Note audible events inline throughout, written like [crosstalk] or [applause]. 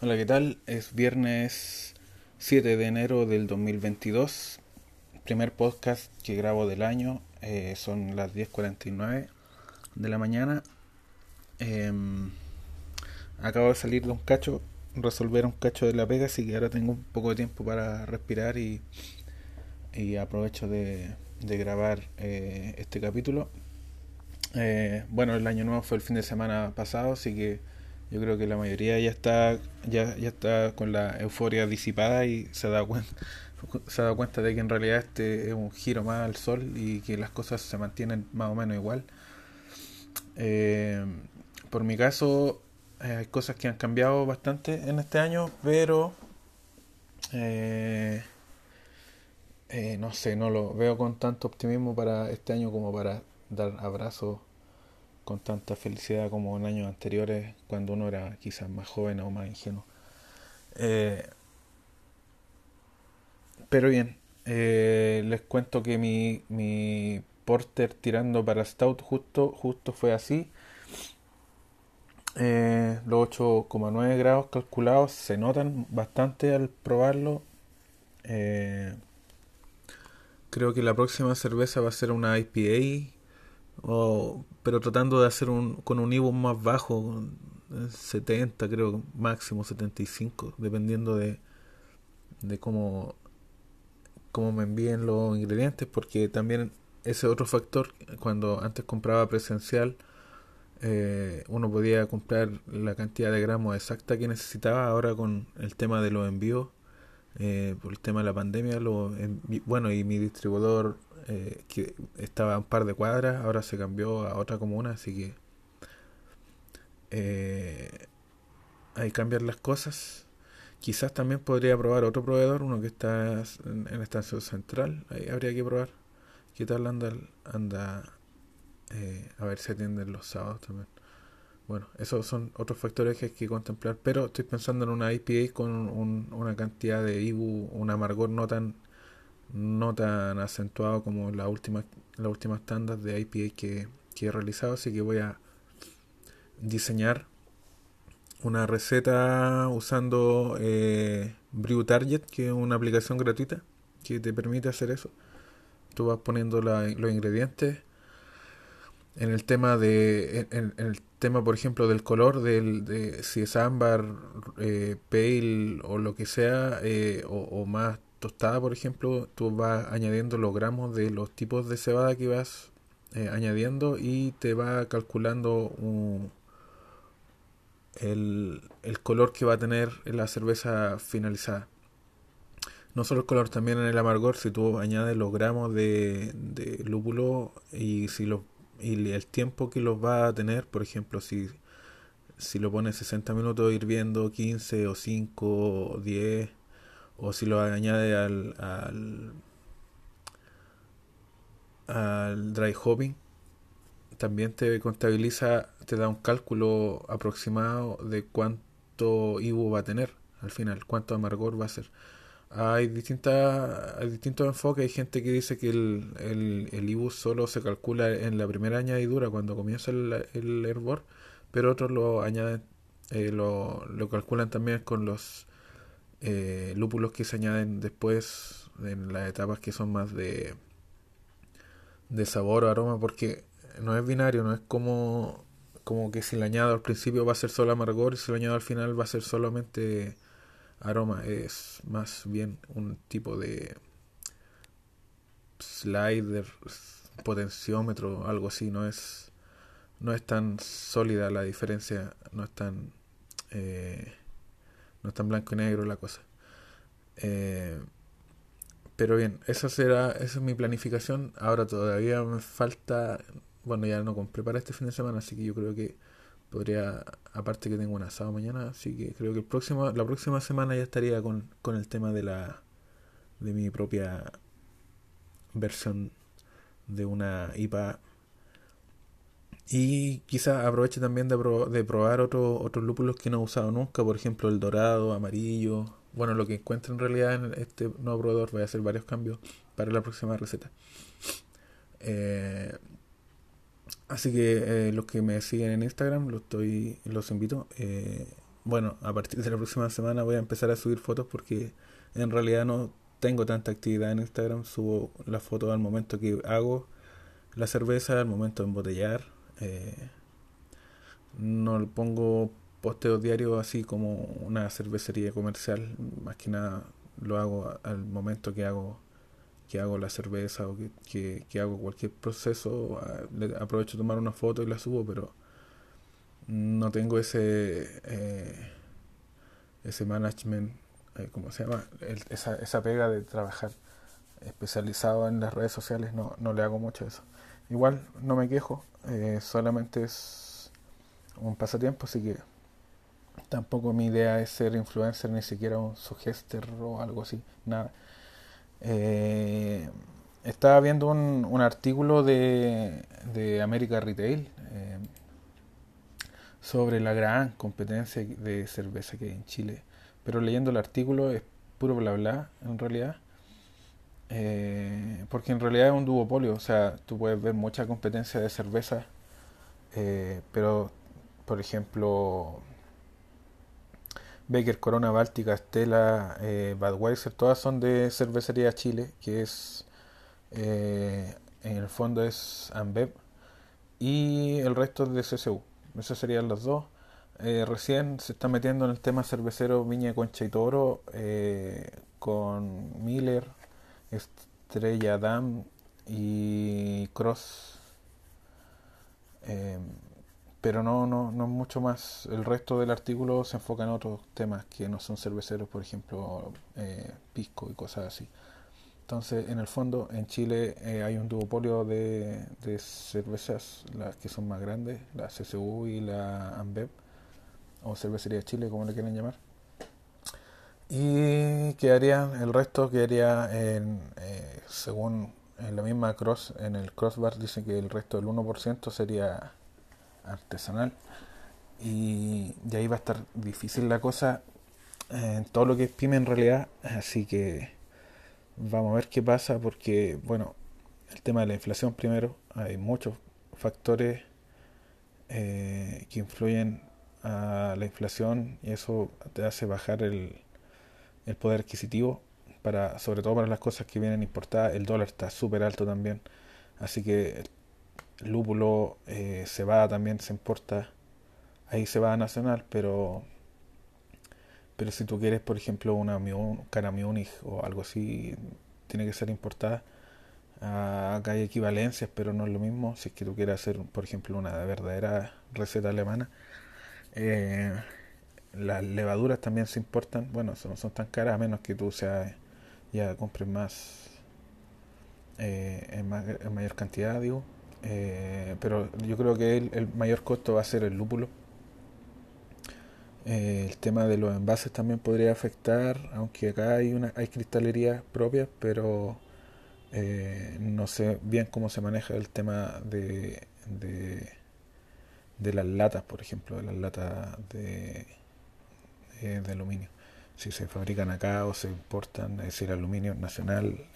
Hola, ¿qué tal? Es viernes 7 de enero del 2022. Primer podcast que grabo del año. Eh, son las 10.49 de la mañana. Em, acabo de salir de un cacho, resolver un cacho de la pega, así que ahora tengo un poco de tiempo para respirar y, y aprovecho de, de grabar eh, este capítulo. Eh, bueno, el año nuevo fue el fin de semana pasado, así que yo creo que la mayoría ya está, ya, ya está con la euforia disipada y se ha, dado cuenta, [laughs] se ha cuenta de que en realidad este es un giro más al sol y que las cosas se mantienen más o menos igual. Eh, por mi caso, eh, hay cosas que han cambiado bastante en este año, pero eh, no sé, no lo veo con tanto optimismo para este año como para dar abrazos con tanta felicidad como en años anteriores, cuando uno era quizás más joven o más ingenuo. Eh, pero bien, eh, les cuento que mi, mi porter tirando para Stout justo, justo fue así. Eh, los 8,9 grados calculados se notan bastante al probarlo. creo que la próxima cerveza va a ser una IPA o, pero tratando de hacer un con un IBU más bajo, 70 creo, máximo 75, dependiendo de, de cómo, cómo me envíen los ingredientes, porque también ese otro factor, cuando antes compraba presencial, eh, uno podía comprar la cantidad de gramos exacta que necesitaba, ahora con el tema de los envíos, eh, por el tema de la pandemia, lo, bueno, y mi distribuidor eh, que estaba a un par de cuadras, ahora se cambió a otra comuna, así que eh, hay que cambiar las cosas. Quizás también podría probar otro proveedor, uno que está en, estación central, ahí habría que probar. ¿Qué tal anda? eh, a ver si atienden los sábados también. Bueno, esos son otros factores que hay que contemplar, pero estoy pensando en una IPA con una cantidad de IBU, un amargor no tan no tan acentuado como la última, las últimas tandas de IPA que, que he realizado, así que voy a diseñar una receta usando eh, Brew Target, que es una aplicación gratuita que te permite hacer eso. Tú vas poniendo los ingredientes. En el tema de, en, el tema por ejemplo del color, del, de si es ámbar, eh, pale o lo que sea, eh, o, o, más tostada, por ejemplo, tú vas añadiendo los gramos de los tipos de cebada que vas eh, añadiendo y te va calculando el, el, color que va a tener la cerveza finalizada. No solo el color, también en el amargor, si tú añades los gramos de, de lúpulo y, si lo, y el tiempo que los va a tener, por ejemplo, si, si lo pones 60 minutos hirviendo, 15 o 5 o 10 o si lo añade al, al, al dry hopping, también te contabiliza, te da un cálculo aproximado de cuánto IBU va a tener al final, cuánto amargor va a ser. Hay, distintas, hay distintos enfoques, hay gente que dice que el, el, el IBU solo se calcula en la primera añadidura cuando comienza el, el hervor, pero otros lo añaden, eh, lo, lo calculan también con los eh, lúpulos que se añaden después en las etapas que son más de, de sabor o aroma, porque no es binario, no es como, como que si le añado al principio va a ser solo amargor y si lo añado al final va a ser solamente aroma, es más bien un tipo de slider, potenciómetro, algo así, no es no es tan sólida la diferencia, no es tan eh, no está en blanco y negro la cosa. Eh, pero bien, esa será, esa es mi planificación. Ahora todavía me falta, bueno, ya no compré para este fin de semana, así que yo creo que podría, aparte que tengo un asado mañana, así que creo que el próximo, la próxima semana ya estaría con, con el tema de la, de mi propia versión de una IPA y quizás aproveche también de, probar otros otros lúpulos que no he usado nunca, por ejemplo el dorado, amarillo. Bueno, lo que encuentro en realidad en este nuevo probador, voy a hacer varios cambios para la próxima receta. Eh, así que eh, los que me siguen en Instagram, los, estoy, los invito. Eh, bueno, a partir de la próxima semana voy a empezar a subir fotos porque en realidad no tengo tanta actividad en Instagram. Subo las fotos al momento que hago la cerveza, al momento de embotellar. Eh, no pongo posteos diarios así como una cervecería comercial. Más que nada lo hago al momento que hago que hago la cerveza o que, que, hago cualquier proceso. Aprovecho de tomar una foto y la subo, pero no tengo ese eh, ese management eh, ¿cómo se llama? esa, esa pega de trabajar especializado en las redes sociales no, no le hago mucho eso igual no me quejo eh, solamente es un pasatiempo así que tampoco mi idea es ser influencer ni siquiera un suggester o algo así nada estaba viendo un, un artículo de, de América Retail sobre la gran competencia de cerveza que hay en Chile. Pero leyendo el artículo es puro bla bla, en realidad. Eh, porque en realidad es un duopolio, o sea, tú puedes ver mucha competencia de cerveza, eh, pero, por ejemplo, Baker, Corona, Báltica, Stella, eh, Budweiser, todas son de Cervecería Chile, que es, en el fondo es Ambev, y el resto es de CCU. Esos serían los dos. Eh, recién se está metiendo en el tema cervecero Viña Concha y Toro eh, con Miller, Estrella Dam y Cross. Eh, pero no, no, no mucho más. El resto del artículo se enfoca en otros temas que no son cerveceros, por ejemplo, pisco y cosas así. Entonces, en el fondo, en Chile eh, hay un duopolio de, cervezas, las que son más grandes, la CCU y la Ambev, o Cervecería Chile, como le quieren llamar. Y quedaría, el resto quedaría en, eh, según en la misma cross, en el crossbar dice que el resto del 1% sería artesanal. Y de ahí va a estar difícil la cosa en todo lo que es pyme en realidad, así que Vamos a ver qué pasa porque, bueno, el tema de la inflación primero, hay muchos factores eh, que influyen a la inflación y eso te hace bajar el, el poder adquisitivo para sobre todo para las cosas que vienen importadas el dólar está súper alto también así que el lúpulo eh, se va también se importa ahí se va a nacional pero pero si tú quieres, por ejemplo, una cara Munich o algo así, tiene que ser importada. Ah, acá hay equivalencias, pero no es lo mismo. Si es que tú quieres hacer, por ejemplo, una verdadera receta alemana. Eh, las levaduras también se importan. Bueno, no son tan caras a menos que tú sea, ya compres más, eh, en, mayor cantidad, digo. Eh, pero yo creo que el mayor costo va a ser el lúpulo eh, el tema de los envases también podría afectar, aunque acá hay una hay cristalerías propias, pero no sé bien cómo se maneja el tema de, de, las latas, por ejemplo, de las latas de, eh, de aluminio. Si se fabrican acá o se importan, es decir, aluminio nacional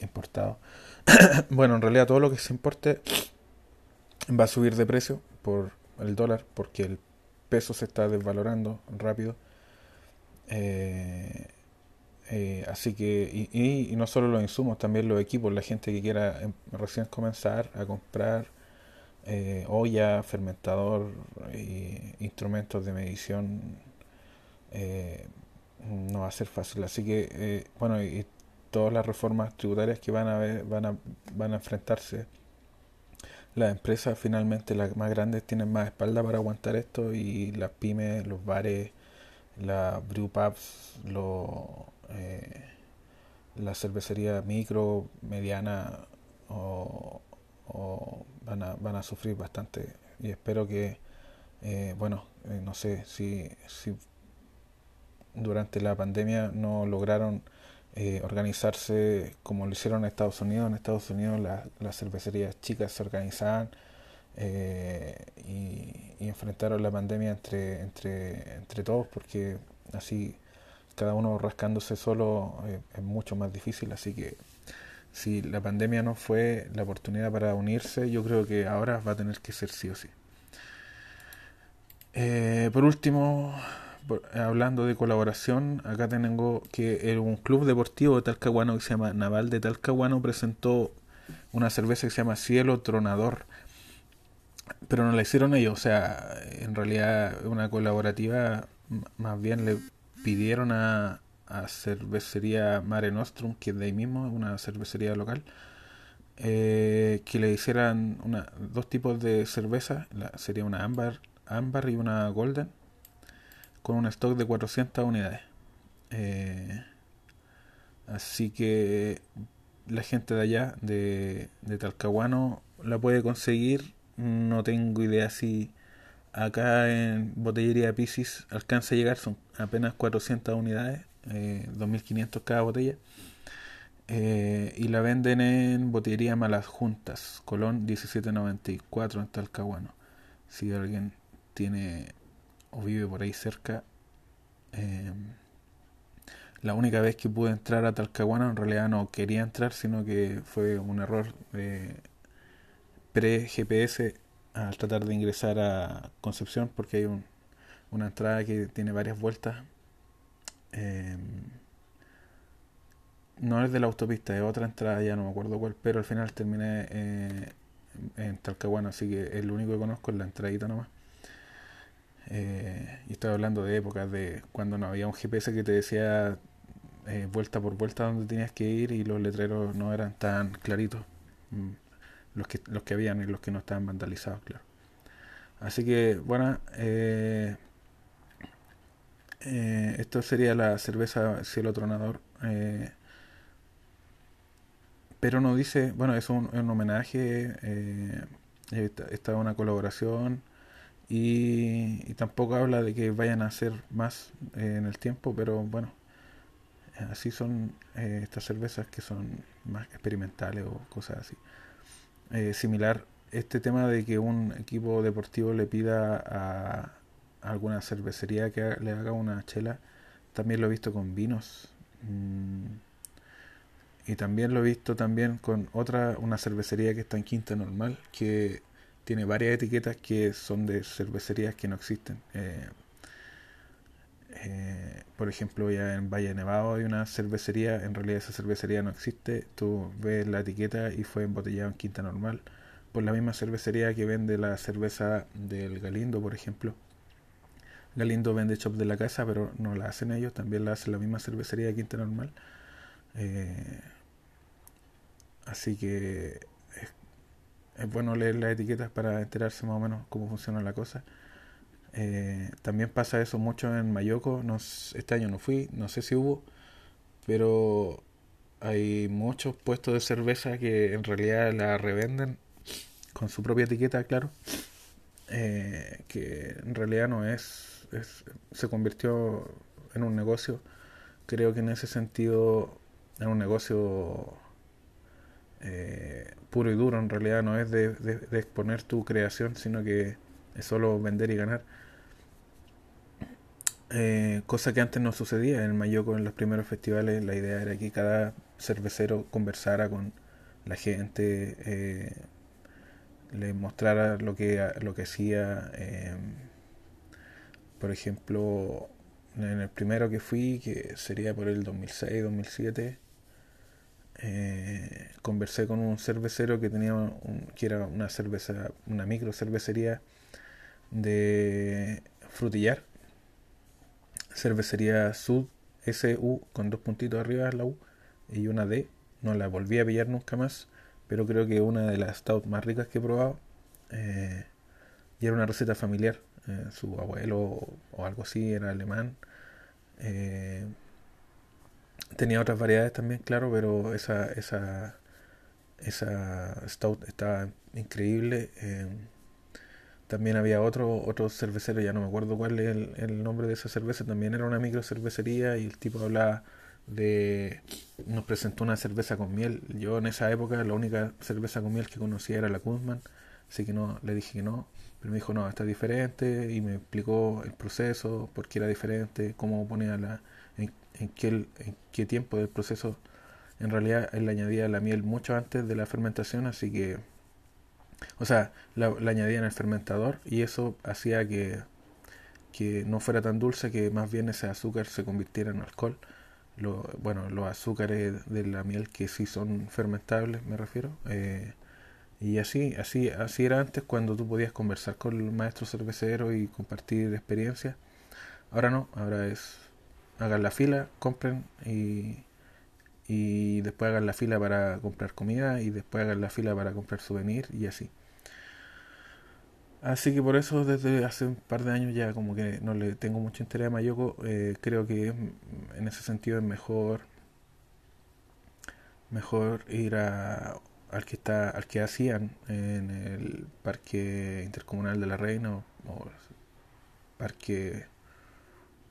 importado. [coughs] bueno, en realidad todo lo que se importe va a subir de precio por el dólar, porque el peso se está desvalorando rápido. Eh, eh, así que, y, no solo los insumos, también los equipos, la gente que quiera em, recién comenzar a comprar eh, olla, fermentador, instrumentos de medición, no va a ser fácil. Así que, bueno, y, todas las reformas tributarias que van a, ver, van a, van a enfrentarse las empresas finalmente las más grandes tienen más espalda para aguantar esto y las pymes, los bares, las brew pubs, eh, la cervecería micro, mediana o, van, a, van a sufrir bastante y espero que, eh, bueno, eh, no sé si durante la pandemia no lograron eh, organizarse como lo hicieron en Estados Unidos. En Estados Unidos las cervecerías chicas se organizaban eh, y, enfrentaron la pandemia entre, entre, entre todos porque así cada uno rascándose solo eh, es mucho más difícil. Así que si la pandemia no fue la oportunidad para unirse, yo creo que ahora va a tener que ser sí o sí. por último, hablando de colaboración, acá tengo que un club deportivo de Talcahuano que se llama Naval de Talcahuano presentó una cerveza que se llama Cielo Tronador. Pero no la hicieron ellos, o sea, en realidad una colaborativa, más bien le pidieron a, a cervecería Mare Nostrum, que es de ahí mismo, una cervecería local, eh, que le hicieran una, dos tipos de cerveza, sería una ámbar, ámbar y una golden, con un stock de 400 unidades. Eh, así que la gente de allá, de, de Talcahuano, la puede conseguir. No tengo idea si acá en Botellería Pisces alcanza a llegar, son apenas 400 unidades, eh, 2.500 cada botella. Eh, y la venden en Botillería Malas Juntas, Colón 1794 en Talcahuano. Si alguien tiene o vive por ahí cerca, eh, la única vez que pude entrar a Talcahuano, en realidad no quería entrar, sino que fue un error de pre-GPS al tratar de ingresar a Concepción, porque hay un, una entrada que tiene varias vueltas. Eh, no es de la autopista, es otra entrada, ya no me acuerdo cuál, pero al final terminé eh, en Talcahuano, así que el único que conozco es la entradita nomás. Eh, y estoy hablando de épocas de cuando no había un GPS que te decía eh, vuelta por vuelta donde tenías que ir y los letreros no eran tan claritos. Mm, los que, los que habían y los que no estaban vandalizados, claro. Así que, bueno, eh, esto sería la cerveza Cielo Tronador. pero no dice, bueno, es un, un homenaje, esta es una colaboración y, tampoco habla de que vayan a hacer más eh, en el tiempo, pero bueno, así son eh, estas cervezas que son más experimentales o cosas así. Eh, similar este tema de que un equipo deportivo le pida a, alguna cervecería que le haga una chela, también lo he visto con vinos. Mm, y también lo he visto también con otra, una cervecería que está en Quinta Normal, que tiene varias etiquetas que son de cervecerías que no existen. Eh, eh, por ejemplo, ya en Valle Nevado hay una cervecería, en realidad esa cervecería no existe, tú ves la etiqueta y fue embotellado en Quinta Normal, por la misma cervecería que vende la cerveza del Galindo, por ejemplo. Galindo vende Chop de la Casa, pero no la hacen ellos, también la hace la misma cervecería de Quinta Normal. Eh, así que es bueno leer las etiquetas para enterarse más o menos cómo funciona la cosa. Eh, también pasa eso mucho en Mayoco. No, este año no fui, no sé si hubo, pero hay muchos puestos de cerveza que en realidad la revenden con su propia etiqueta, claro. Eh, que en realidad no es, es, se convirtió en un negocio. Creo que en ese sentido, en un negocio eh, puro y duro, en realidad no es de, exponer tu creación, sino que es solo vender y ganar. Eh, cosa que antes no sucedía en Mayoco en los primeros festivales la idea era que cada cervecero conversara con la gente eh, le mostrara lo que lo que hacía eh, por ejemplo en el primero que fui que sería por el 2006 2007 eh, conversé con un cervecero que tenía un, que era una cerveza, una micro cervecería de frutillar, cervecería Sud SU con dos puntitos arriba la U y una D. No la volví a pillar nunca más, pero creo que una de las stout más ricas que he probado. Eh, y era una receta familiar. Eh, su abuelo o, algo así era alemán. Eh, Tenía otras variedades también, claro, pero esa, esa, esa stout estaba increíble. Eh, también había otro, otro cervecero, ya no me acuerdo cuál es el, nombre de esa cerveza, también era una micro cervecería y el tipo hablaba de... nos presentó una cerveza con miel. Yo en esa época la única cerveza con miel que conocía era la Kuzman, así que no, le dije que no, pero me dijo no, está diferente y me explicó el proceso, por qué era diferente, cómo ponía la en qué, en qué tiempo del proceso en realidad él añadía la miel mucho antes de la fermentación, así que, o sea, la, añadía en el fermentador y eso hacía que que no fuera tan dulce, que más bien ese azúcar se convirtiera en alcohol. Lo, bueno, los azúcares de la miel que sí son fermentables, me refiero. Eh, y así, así, así era antes cuando tú podías conversar con el maestro cervecero y compartir experiencias. Ahora no, ahora es hagan la fila, compren y, y después hagan la fila para comprar comida y después hagan la fila para comprar souvenir y así. Así que por eso desde hace un par de años ya como que no le tengo mucho interés a Mayoko. Eh, creo que en ese sentido es mejor mejor ir a, al que está al que hacían en el parque intercomunal de la Reina o, parque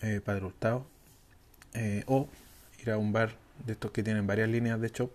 eh, Padre Hurtado eh, o ir a un bar de estos que tienen varias líneas de shop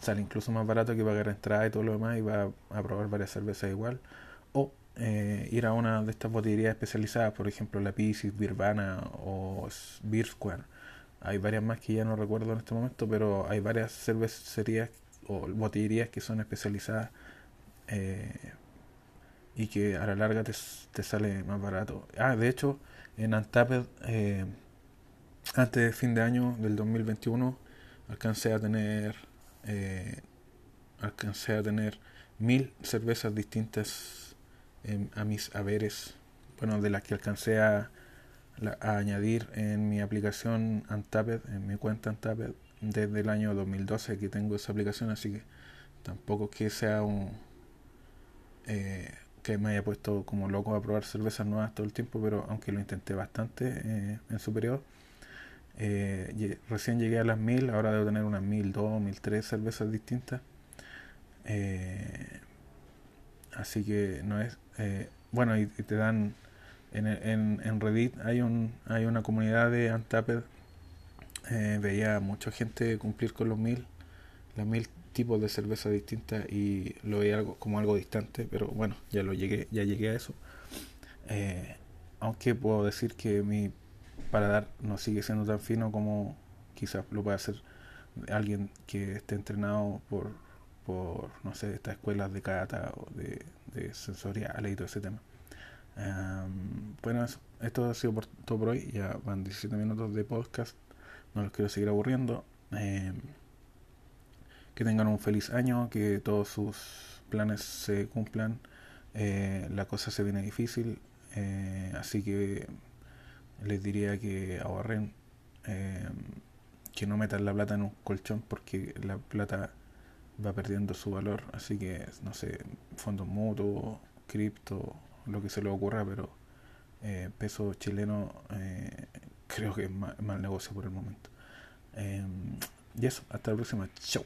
sale incluso más barato que pagar entrada y todo lo demás y va a probar varias cervezas igual o eh, ir a una de estas botillerías especializadas, por ejemplo la Pisces, Birvana o Beer Square. Hay varias más que ya no recuerdo en este momento, pero hay varias cervecerías o botillerías que son especializadas eh, y que a la larga te, te, sale más barato. Ah, de hecho, en Antapped, eh, antes de fin de año del 2021, alcancé a tener alcancé a tener mil cervezas distintas a mis haberes, bueno, de las que alcancé a, añadir en mi aplicación Antapped, en mi cuenta Antapped, desde el año 2012 que tengo esa aplicación, así que tampoco que sea un... Eh, que me haya puesto como loco a probar cervezas nuevas todo el tiempo, pero aunque lo intenté bastante eh, en su periodo, eh, recién llegué a las mil, ahora debo tener unas mil dos, mil tres cervezas distintas. así que no es eh, bueno, y, te dan en, en, en, Reddit hay un hay una comunidad de Untapped. Eh, veía mucha gente cumplir con los mil, los mil tipos de cerveza distintas y lo veía algo, como algo distante, pero bueno, ya lo llegué, ya llegué a eso. Eh, aunque puedo decir que mi paladar no sigue siendo tan fino como quizás lo pueda hacer alguien que esté entrenado por por, no sé, estas escuelas de cata o de, de sensorial y todo ese tema. bueno, esto ha sido todo por hoy. Ya van 17 minutos de podcast. No los quiero seguir aburriendo. Em, que tengan un feliz año, que todos sus planes se cumplan. Eh, la cosa se viene difícil, eh, así que les diría que ahorren, em, que no metan la plata en un colchón porque la plata va perdiendo su valor. Así que, no sé, fondos mutuos, cripto, lo que se le ocurra, pero eh, peso chileno eh, creo que es mal, negocio por el momento. Em, y eso, hasta la próxima. Chau.